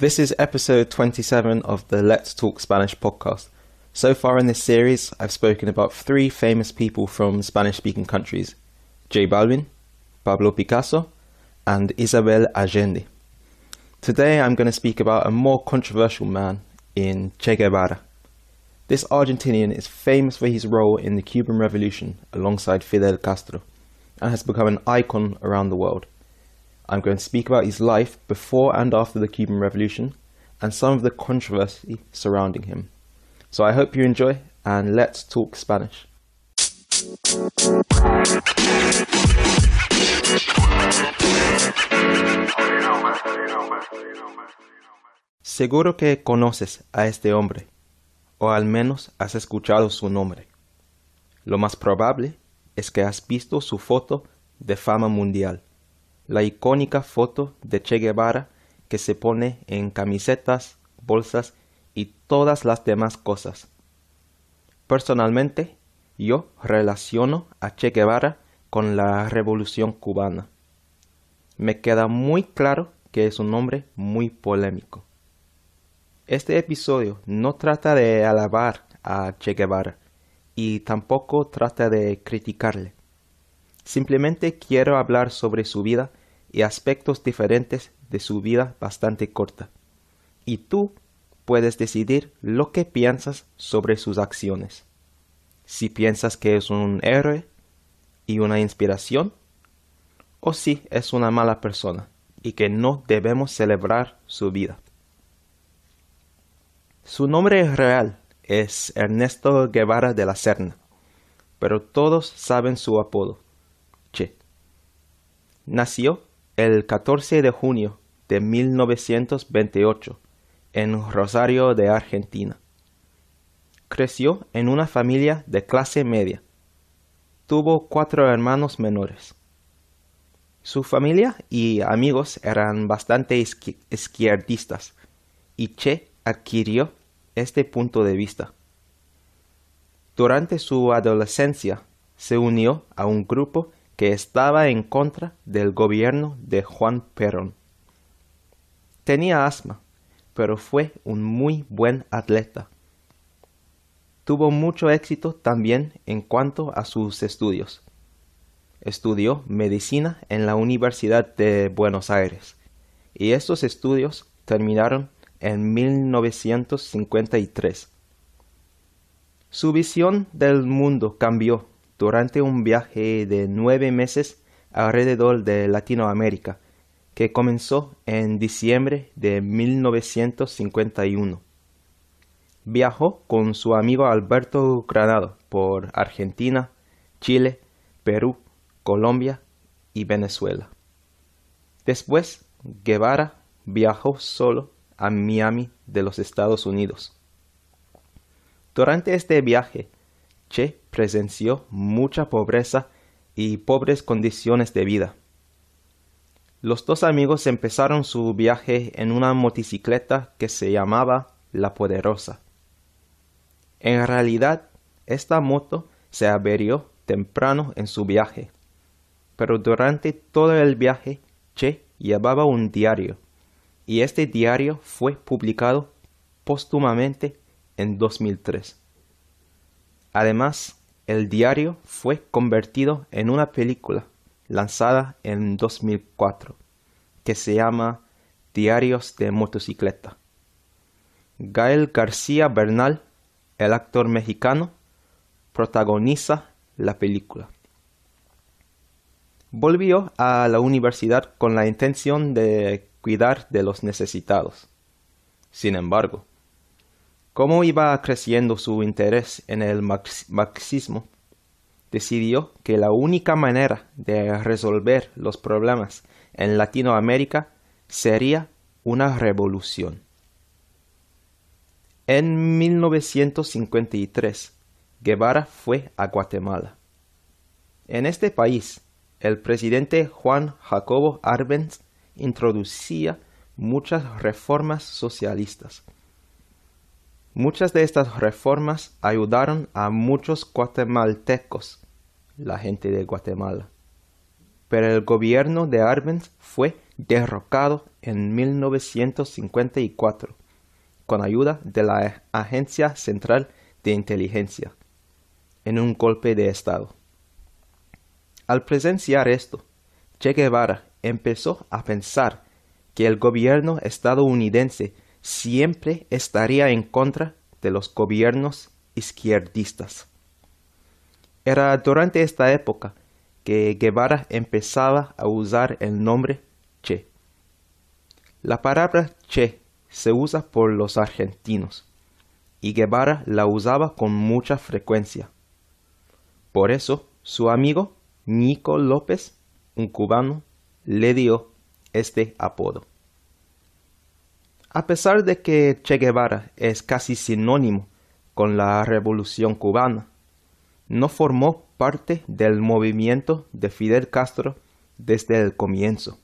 This is episode 27 of the Let's Talk Spanish podcast. So far in this series, I've spoken about three famous people from Spanish speaking countries J Balvin, Pablo Picasso, and Isabel Allende. Today I'm going to speak about a more controversial man in Che Guevara. This Argentinian is famous for his role in the Cuban Revolution alongside Fidel Castro and has become an icon around the world. I'm going to speak about his life before and after the Cuban Revolution and some of the controversy surrounding him. So I hope you enjoy and let's talk Spanish. Seguro que conoces a este hombre, o al menos has escuchado su nombre. Lo más probable es que has visto su foto de fama mundial, la icónica foto de Che Guevara que se pone en camisetas, bolsas y todas las demás cosas. Personalmente, yo relaciono a Che Guevara con la Revolución cubana. Me queda muy claro que es un hombre muy polémico. Este episodio no trata de alabar a Che Guevara y tampoco trata de criticarle. Simplemente quiero hablar sobre su vida y aspectos diferentes de su vida bastante corta. Y tú puedes decidir lo que piensas sobre sus acciones. Si piensas que es un héroe y una inspiración, o si es una mala persona y que no debemos celebrar su vida. Su nombre real es Ernesto Guevara de la Serna, pero todos saben su apodo, Che. Nació el 14 de junio de 1928 en Rosario de Argentina. Creció en una familia de clase media. Tuvo cuatro hermanos menores. Su familia y amigos eran bastante izquierdistas y Che adquirió este punto de vista. Durante su adolescencia se unió a un grupo que estaba en contra del gobierno de Juan Perón. Tenía asma, pero fue un muy buen atleta. Tuvo mucho éxito también en cuanto a sus estudios. Estudió medicina en la Universidad de Buenos Aires y estos estudios terminaron en 1953. Su visión del mundo cambió durante un viaje de nueve meses alrededor de Latinoamérica que comenzó en diciembre de 1951. Viajó con su amigo Alberto Granado por Argentina, Chile, Perú, Colombia y Venezuela. Después, Guevara viajó solo a Miami de los Estados Unidos. Durante este viaje, Che presenció mucha pobreza y pobres condiciones de vida. Los dos amigos empezaron su viaje en una motocicleta que se llamaba La Poderosa. En realidad, esta moto se averió temprano en su viaje, pero durante todo el viaje Che llevaba un diario, y este diario fue publicado póstumamente en 2003. Además, el diario fue convertido en una película lanzada en 2004, que se llama Diarios de Motocicleta. Gael García Bernal, el actor mexicano, protagoniza la película. Volvió a la universidad con la intención de cuidar de los necesitados. Sin embargo, como iba creciendo su interés en el marxismo, decidió que la única manera de resolver los problemas en Latinoamérica sería una revolución. En 1953, Guevara fue a Guatemala. En este país, el presidente Juan Jacobo Arbenz introducía muchas reformas socialistas. Muchas de estas reformas ayudaron a muchos guatemaltecos, la gente de Guatemala. pero el gobierno de Arbenz fue derrocado en 1954 con ayuda de la Agencia Central de Inteligencia en un golpe de Estado. Al presenciar esto, Che Guevara empezó a pensar que el gobierno estadounidense siempre estaría en contra de los gobiernos izquierdistas. Era durante esta época que Guevara empezaba a usar el nombre Che. La palabra Che se usa por los argentinos y Guevara la usaba con mucha frecuencia. Por eso su amigo Nico López, un cubano, le dio este apodo. A pesar de que Che Guevara es casi sinónimo con la revolución cubana, no formó parte del movimiento de Fidel Castro desde el comienzo.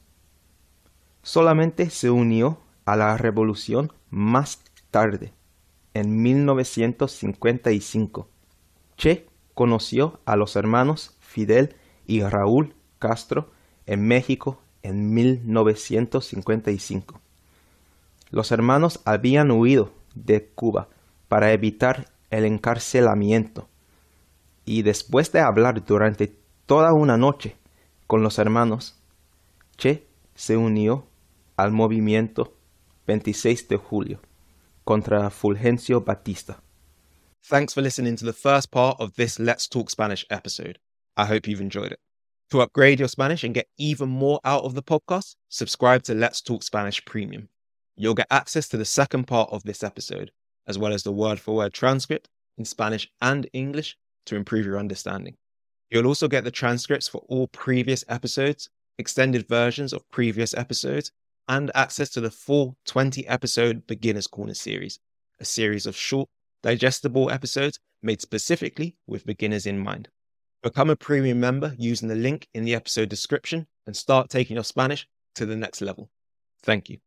Solamente se unió a la revolución más tarde, en 1955. Che conoció a los hermanos Fidel y Raúl Castro en México en 1955. Los hermanos habían huido de Cuba para evitar el encarcelamiento y después de hablar durante toda una noche con los hermanos, Che se unió al movimiento 26 de julio contra Fulgencio Batista. Thanks for listening to the first part of this Let's Talk Spanish episode. I hope you've enjoyed it. To upgrade your Spanish and get even more out of the podcast, subscribe to Let's Talk Spanish Premium. You'll get access to the second part of this episode, as well as the word for word transcript in Spanish and English to improve your understanding. You'll also get the transcripts for all previous episodes, extended versions of previous episodes, and access to the full 20 episode Beginner's Corner series, a series of short, digestible episodes made specifically with beginners in mind. Become a premium member using the link in the episode description and start taking your Spanish to the next level. Thank you.